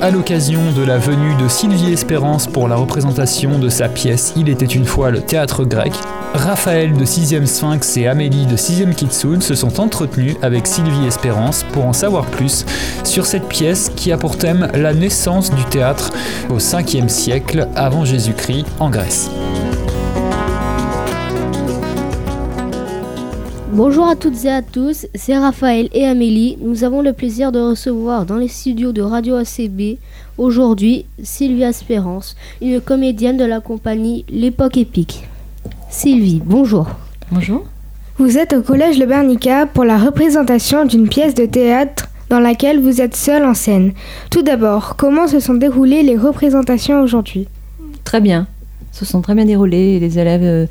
À l'occasion de la venue de Sylvie Espérance pour la représentation de sa pièce Il était une fois le théâtre grec, Raphaël de 6ème Sphinx et Amélie de 6ème Kitsune se sont entretenus avec Sylvie Espérance pour en savoir plus sur cette pièce qui a pour thème la naissance du théâtre au 5e siècle avant Jésus-Christ en Grèce. Bonjour à toutes et à tous, c'est Raphaël et Amélie. Nous avons le plaisir de recevoir dans les studios de Radio ACB aujourd'hui Sylvie Espérance, une comédienne de la compagnie L'époque épique. Sylvie, bonjour. Bonjour. Vous êtes au collège Le Bernica pour la représentation d'une pièce de théâtre dans laquelle vous êtes seule en scène. Tout d'abord, comment se sont déroulées les représentations aujourd'hui? Très bien. Se sont très bien déroulées. Les élèves, euh,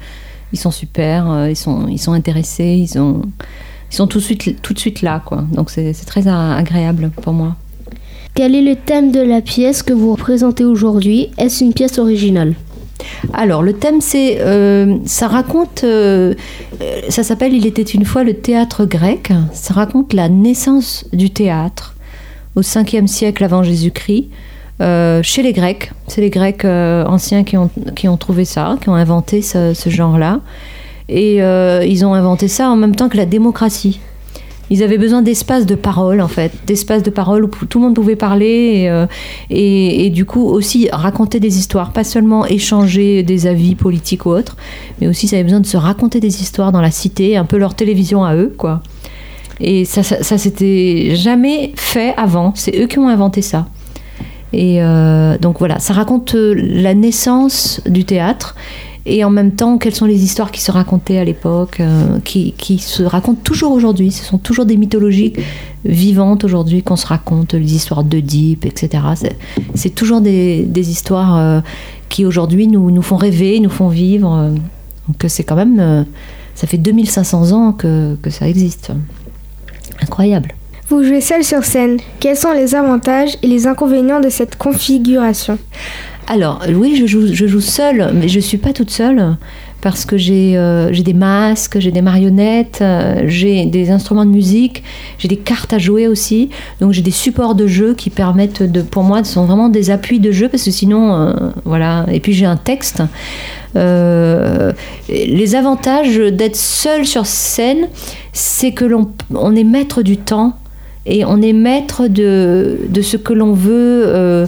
ils sont super, euh, ils, sont, ils sont intéressés, ils, ont, ils sont tout de suite, tout de suite là. Quoi. Donc c'est très a- agréable pour moi. Quel est le thème de la pièce que vous représentez aujourd'hui? Est-ce une pièce originale? Alors, le thème, c'est. euh, ça raconte. euh, euh, ça s'appelle Il était une fois le théâtre grec. Ça raconte la naissance du théâtre au 5e siècle avant Jésus-Christ. Euh, chez les Grecs, c'est les Grecs euh, anciens qui ont, trouvé ça, qui ont inventé ce, genre-là. Et euh, ils ont inventé ça en même temps que la démocratie. Ils avaient besoin d'espace de parole, en fait, d'espace de parole où tout le monde pouvait parler et, du coup aussi raconter des histoires, pas seulement échanger des avis politiques ou autres, mais aussi ils avaient besoin de se raconter des histoires dans la cité, un peu leur télévision à eux, quoi. Et ça, ça, ça s'était jamais fait avant, c'est eux qui ont inventé ça. Et euh, donc voilà, ça raconte euh, la naissance du théâtre et en même temps quelles sont les histoires qui se racontaient à l'époque, euh, qui, se racontent toujours aujourd'hui. Ce sont toujours des mythologies vivantes aujourd'hui qu'on se raconte, les histoires d'Oedipe, etc. C'est- toujours des, histoires qui aujourd'hui nous, nous font rêver, nous font vivre. Donc c'est quand même... ça fait 2500 ans que ça existe. Incroyable. Vous jouez seule sur scène. Quels sont les avantages et les inconvénients de cette configuration? Alors, oui, je joue, je seule, mais je ne suis pas toute seule parce que j'ai euh, des masques, j'ai des marionnettes, euh, j'ai des instruments de musique, j'ai des cartes à jouer aussi. Donc j'ai des supports de jeu qui permettent de, pour moi, sont vraiment des appuis de jeu parce que sinon, euh, voilà. Et puis j'ai un texte. Les avantages d'être seul sur scène, c'est que l'on on est maître du temps et on est maître de, de ce que l'on veut euh,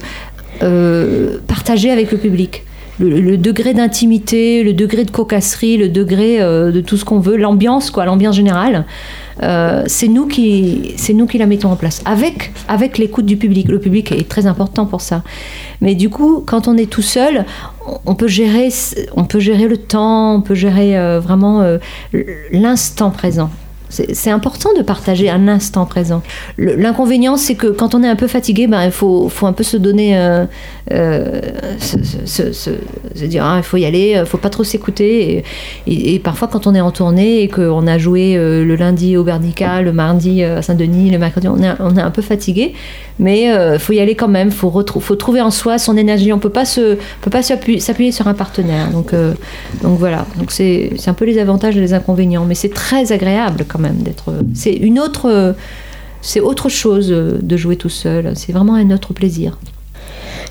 euh, partager avec le public. Le, degré d'intimité, le degré de cocasserie, le degré euh, de tout ce qu'on veut, l'ambiance, quoi, l'ambiance générale, c'est nous qui, nous qui la mettons en place, avec, avec l'écoute du public. Le public est très important pour ça. Mais du coup, quand on est tout seul, on- peut gérer, on peut gérer le temps, on peut gérer vraiment l'instant présent. C'est important de partager un instant présent. L'inconvénient, c'est que quand on est un peu fatigué, ben, il faut, faut un peu se donner. euh, euh, se, dire, ah, il faut y aller, il faut pas trop s'écouter. Et, parfois, quand on est en tournée et qu'on a joué euh, le lundi au Bernica, le mardi euh, à Saint-Denis, le mercredi, on est, on est un peu fatigué. Mais il faut y aller quand même, il faut, faut trouver en soi son énergie. On se, peut pas s'appuyer sur un partenaire. Donc, euh, donc voilà, donc c'est un peu les avantages et les inconvénients. Mais c'est très agréable quand même d'être. C'est une autre. euh, C'est autre chose euh, de jouer tout seul. C'est vraiment un autre plaisir.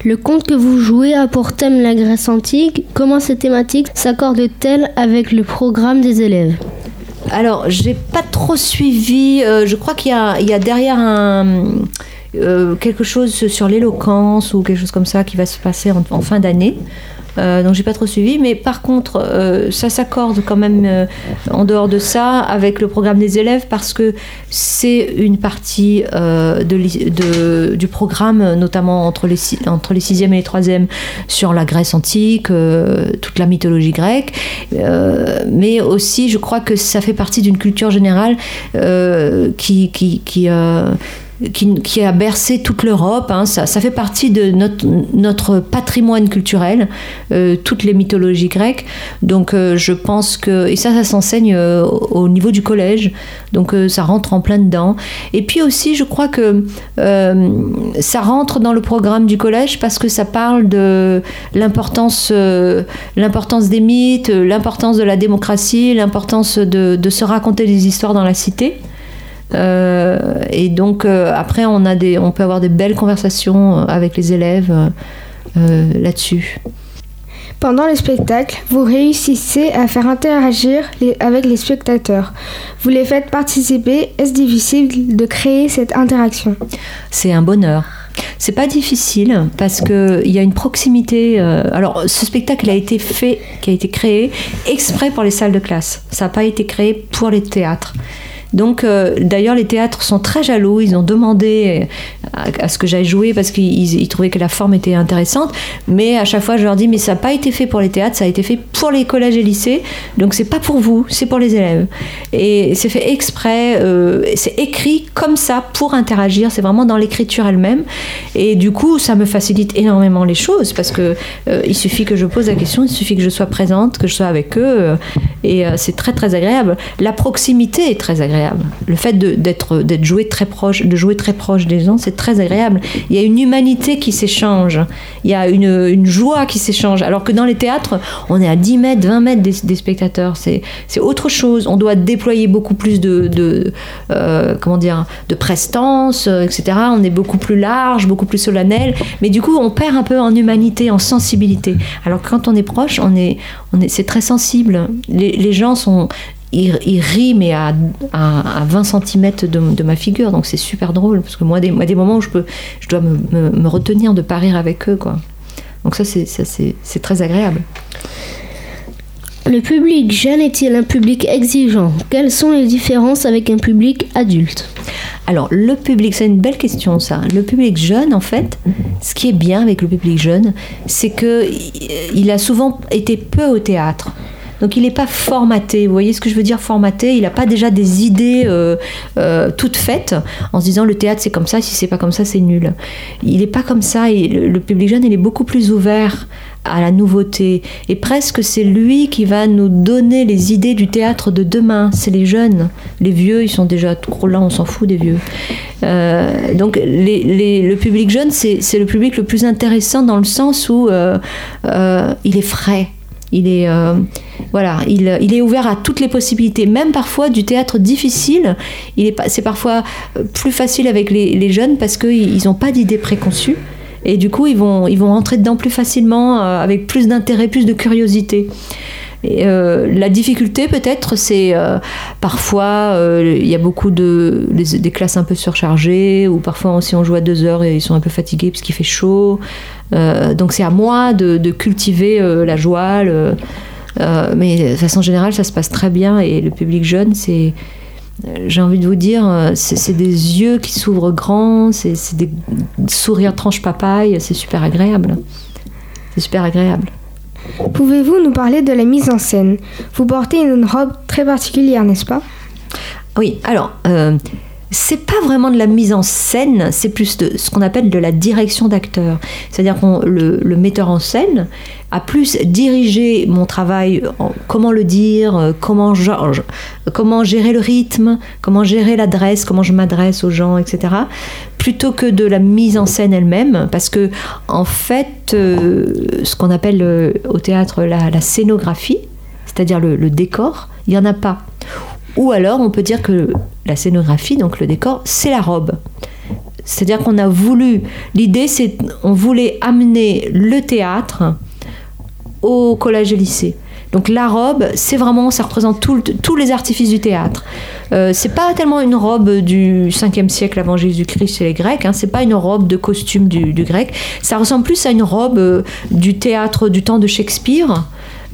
Le conte que vous jouez a pour thème la Grèce antique. Comment ces thématiques s'accordent-elles avec le programme des élèves? Alors, j'ai pas trop suivi. euh, je crois qu'il y a, il y a derrière un, euh, quelque chose sur l'éloquence ou quelque chose comme ça qui va se passer en, en fin d'année. Euh, donc j'ai pas trop suivi, mais par contre euh, ça s'accorde quand même euh, en dehors de ça avec le programme des élèves parce que c'est une partie de, du programme, notamment entre les, entre les sixièmes et les troisièmes, sur la Grèce antique, toute la mythologie grecque, mais aussi je crois que ça fait partie d'une culture générale euh, qui, qui, qui, a bercé toute l'Europe. Hein. Ça, fait partie de notre, patrimoine culturel, euh, toutes les mythologies grecques. Donc euh, je pense que... Et ça, ça s'enseigne euh, au niveau du collège. Donc ça rentre en plein dedans. Et puis aussi, je crois que ça rentre dans le programme du collège parce que ça parle de l'importance des mythes, l'importance de la démocratie, l'importance de se raconter des histoires dans la cité. Euh, et donc euh, après, on, a des, on peut avoir des belles conversations euh, avec les élèves là-dessus. Pendant le spectacle, vous réussissez à faire interagir avec les spectateurs. Vous les faites participer. Est-ce difficile de créer cette interaction? C'est un bonheur. C'est pas difficile parce qu'il y a une proximité. alors, ce spectacle a été fait, qui a été créé exprès pour les salles de classe. Ça n'a pas été créé pour les théâtres. Donc, euh, d'ailleurs, les théâtres sont très jaloux. Ils ont demandé à, ce que j'aille jouer parce qu'ils trouvaient que la forme était intéressante. Mais à chaque fois, je leur dis, mais ça n'a pas été fait pour les théâtres, ça a été fait pour les collèges et lycées. Donc, c'est pas pour vous, c'est pour les élèves. Et c'est fait exprès, euh, c'est écrit comme ça pour interagir. C'est vraiment dans l'écriture elle-même. Et du coup, ça me facilite énormément les choses parce que euh, il suffit que je pose la question, il suffit que je sois présente, que je sois avec eux. et c'est très, très agréable. La proximité est très agréable. Le fait d'être joué très proche, de jouer très proche des gens, c'est très agréable. Il y a une humanité qui s'échange, il y a une, joie qui s'échange. Alors que dans les théâtres, on est à 10 mètres, 20 mètres des, spectateurs. C'est autre chose. On doit déployer beaucoup plus de, de euh, comment dire, de prestance, euh, etc. On est beaucoup plus large, beaucoup plus solennel. Mais du coup, on perd un peu en humanité, en sensibilité. Alors que quand on est proche, on est, on est, c'est très sensible. Les gens sont il, rit, mais à, à, 20 cm de, ma figure. Donc c'est super drôle, parce que moi, des, moi, des moments où je, peux, je dois me, me, retenir de pas rire avec eux. Quoi. Donc ça, c'est très agréable. Le public jeune est-il un public exigeant? Quelles sont les différences avec un public adulte? Alors, le public, c'est une belle question ça. Le public jeune, en fait, ce qui est bien avec le public jeune, c'est qu'il a souvent été peu au théâtre. Donc il n'est pas formaté. Vous voyez ce que je veux dire formaté? Il n'a pas déjà des idées euh, euh, toutes faites en se disant le théâtre c'est comme ça, si c'est pas comme ça c'est nul. Il n'est pas comme ça. Et le, public jeune il est beaucoup plus ouvert à la nouveauté. Et presque c'est lui qui va nous donner les idées du théâtre de demain. C'est les jeunes. Les vieux, ils sont déjà trop là, on s'en fout des vieux. Euh, donc le public jeune, c'est le public le plus intéressant dans le sens où il est frais. Il est, euh, voilà, il, est ouvert à toutes les possibilités, même parfois du théâtre difficile. Il est, c'est parfois euh, plus facile avec les, jeunes parce qu'ils n'ont pas d'idées préconçues. Et du coup, ils vont, ils vont rentrer dedans plus facilement, euh, avec plus d'intérêt, plus de curiosité. Et, la difficulté peut-être, c'est parfois il y a beaucoup de des, classes un peu surchargées, ou parfois aussi on joue à deux heures et ils sont un peu fatigués parce qu'il fait chaud. Euh, donc c'est à moi de, cultiver euh, la joie. Euh, mais de façon générale, ça se passe très bien et le public jeune, c'est j'ai envie de vous dire, c'est des yeux qui s'ouvrent grands, c'est des sourires tranche papaye, c'est super agréable. C'est super agréable. Pouvez-vous nous parler de la mise en scène? Vous portez une robe très particulière, n'est-ce pas? Oui, alors, c'est pas vraiment de la mise en scène, c'est plus de ce qu'on appelle de la direction d'acteur. C'est-à-dire que le, metteur en scène a plus dirigé mon travail, comment le dire, comment, comment gérer le rythme, comment gérer l'adresse, comment je m'adresse aux gens, etc. Plutôt que de la mise en scène elle-même, parce que en fait, euh, ce qu'on appelle euh, au théâtre la, scénographie, c'est-à-dire le, le décor, il n'y en a pas ou alors on peut dire que la scénographie, donc le décor, c'est la robe. C'est-à-dire qu'on a voulu, l'idée c'est, on voulait amener le théâtre au collège et lycée. Donc la robe, c'est vraiment, ça représente tous les artifices du théâtre. Euh, c'est pas tellement une robe du 5e siècle avant Jésus-Christ chez les Grecs, hein, c'est pas une robe de costume du, grec, ça ressemble plus à une robe euh, du théâtre du temps de Shakespeare.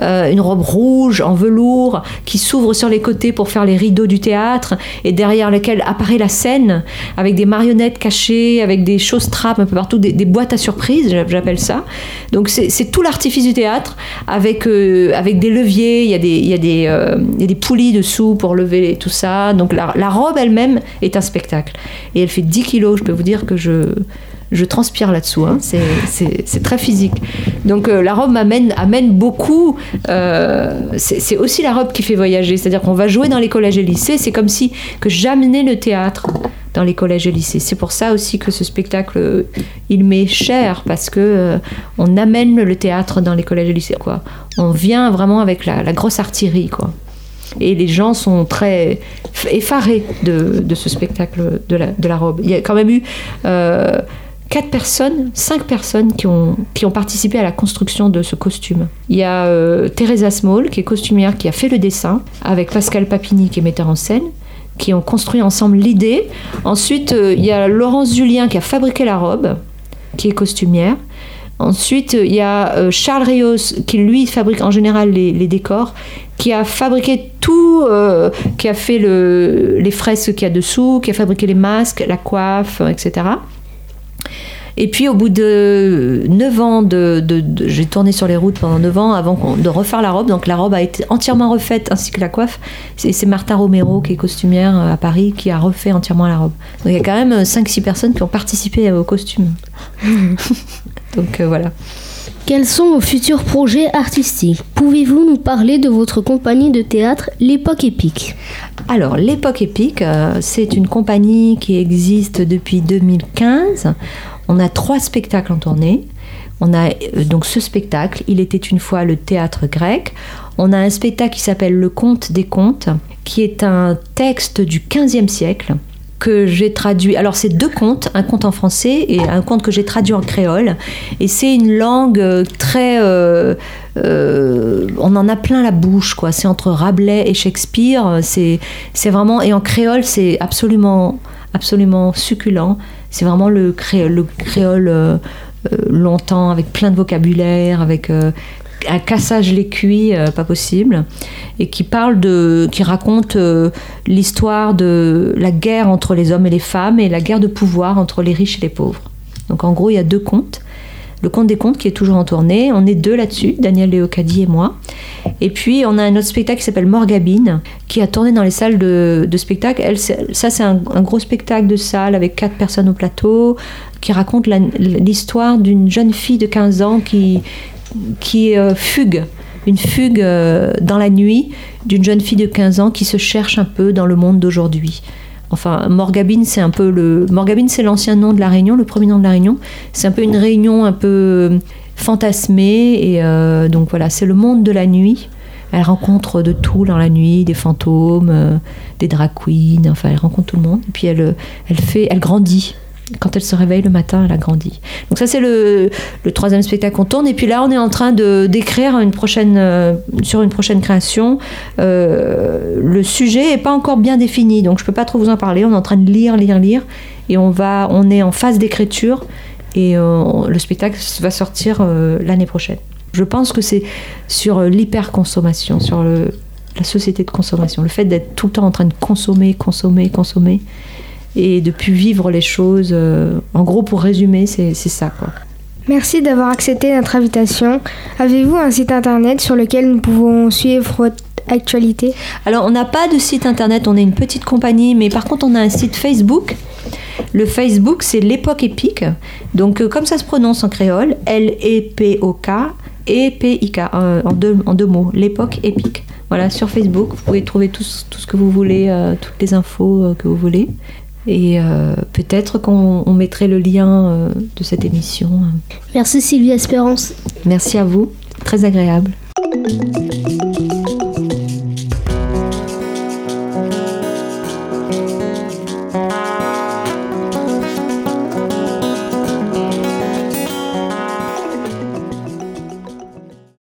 Euh, une robe rouge en velours qui s'ouvre sur les côtés pour faire les rideaux du théâtre et derrière lesquels apparaît la scène avec des marionnettes cachées, avec des choses trappes un peu partout, des, boîtes à surprise, j'appelle ça. Donc c'est tout l'artifice du théâtre avec, euh, avec des leviers, il y, a des, il, y a des, il y a des poulies dessous pour lever tout ça. Donc la, la robe elle-même est un spectacle. Et elle fait 10 kilos, je peux vous dire que je je transpire là-dessous. Hein. C'est très physique. Donc euh, la robe amène, amène beaucoup. Euh, c'est aussi la robe qui fait voyager. C'est-à-dire qu'on va jouer dans les collèges et lycées. C'est comme si que j'amenais le théâtre dans les collèges et lycées. C'est pour ça aussi que ce spectacle, il m'est cher parce que euh, on amène le théâtre dans les collèges et lycées. Quoi. On vient vraiment avec la, grosse artillerie. Quoi. Et les gens sont très effarés de, ce spectacle de la, de la, robe. Il y a quand même eu quatre personnes, cinq personnes qui ont, qui ont participé à la construction de ce costume. Il y a euh, Teresa Small, qui est costumière, qui a fait le dessin, avec Pascal Papini, qui est metteur en scène, qui ont construit ensemble l'idée. Ensuite, euh, il y a Laurence Julien, qui a fabriqué la robe, qui est costumière. Ensuite, il y a euh, Charles Rios, qui lui fabrique en général les, décors, qui a fabriqué tout, qui a fait le, les fresques qu'il y a dessous, qui a fabriqué les masques, la coiffe, etc. Et puis au bout de 9 ans, de, j'ai tourné sur les routes pendant 9 ans avant de refaire la robe. Donc la robe a été entièrement refaite ainsi que la coiffe. C'est Martha Romero qui est costumière à Paris qui a refait entièrement la robe. Donc il y a quand même 5-6 personnes qui ont participé au costume. donc euh, voilà. Quels sont vos futurs projets artistiques? Pouvez-vous nous parler de votre compagnie de théâtre L'époque épique? Alors, l'époque épique, euh, c'est une compagnie qui existe depuis 2015. On a trois spectacles en tournée. On a euh, donc ce spectacle, Il était une fois le théâtre grec. On a un spectacle qui s'appelle Le conte des contes, qui est un texte du XVe siècle que j'ai traduit. Alors c'est deux contes, un conte en français et un conte que j'ai traduit en créole. Et c'est une langue euh, très... Euh, on en a plein la bouche, quoi. C'est entre Rabelais et Shakespeare. C'est, c'est vraiment... Et en créole, c'est absolument, absolument succulent. C'est vraiment le créole, le créole euh, euh, longtemps, avec plein de vocabulaire, avec euh, un cassage les cuits pas possible, et qui parle de, qui raconte l'histoire de la guerre entre les hommes et les femmes et la guerre de pouvoir entre les riches et les pauvres. Donc en gros, il y a deux contes le Conte des Contes qui est toujours en tournée. On est deux là-dessus, Daniel Leocadi et moi. Et puis on a un autre spectacle qui s'appelle Morgabine, qui a tourné dans les salles de, spectacle. Elle, ça, c'est un, gros spectacle de salle avec quatre personnes au plateau, qui raconte l'histoire d'une jeune fille de 15 ans qui, qui euh, fugue une fugue euh, dans la nuit d'une jeune fille de 15 ans qui se cherche un peu dans le monde d'aujourd'hui. Enfin, Morgabine, c'est un peu le. Morgabine, c'est l'ancien nom de la Réunion, le premier nom de la Réunion. C'est un peu une réunion un peu euh, fantasmée. Et euh, donc voilà, c'est le monde de la nuit. Elle rencontre de tout dans la nuit, des fantômes, euh, des drag queens. Enfin, elle rencontre tout le monde. Et puis elle, elle fait, elle grandit quand elle se réveille le matin, elle a grandi. Donc ça c'est le, troisième spectacle qu'on tourne. Et puis là, on est en train d'écrire euh, sur une prochaine création. Euh, le sujet est pas encore bien défini, donc je peux pas trop vous en parler. On est en train de lire, lire, lire, et on va, on est en phase d'écriture et euh, le spectacle va sortir l'année prochaine. Je pense que c'est sur l'hyperconsommation, sur la société de consommation, le fait d'être tout le temps en train de consommer, consommer, consommer et de plus vivre les choses. Euh, en gros, pour résumer, c'est ça. Quoi. Merci d'avoir accepté notre invitation. Avez-vous un site internet sur lequel nous pouvons suivre votre actualité? Alors, on n'a pas de site internet, on est une petite compagnie, mais par contre, on a un site Facebook. Le Facebook, c'est l'époque épique. Donc, euh, comme ça se prononce en créole, L-E-P-O-K et P-I-K, euh, en, deux, en deux mots, l'époque épique. Voilà, sur Facebook, vous pouvez trouver tout, tout ce que vous voulez, toutes les infos que vous voulez. Et euh, peut-être qu'on mettrait le lien euh, de cette émission. Merci Sylvie Espérance. Merci à vous, très agréable.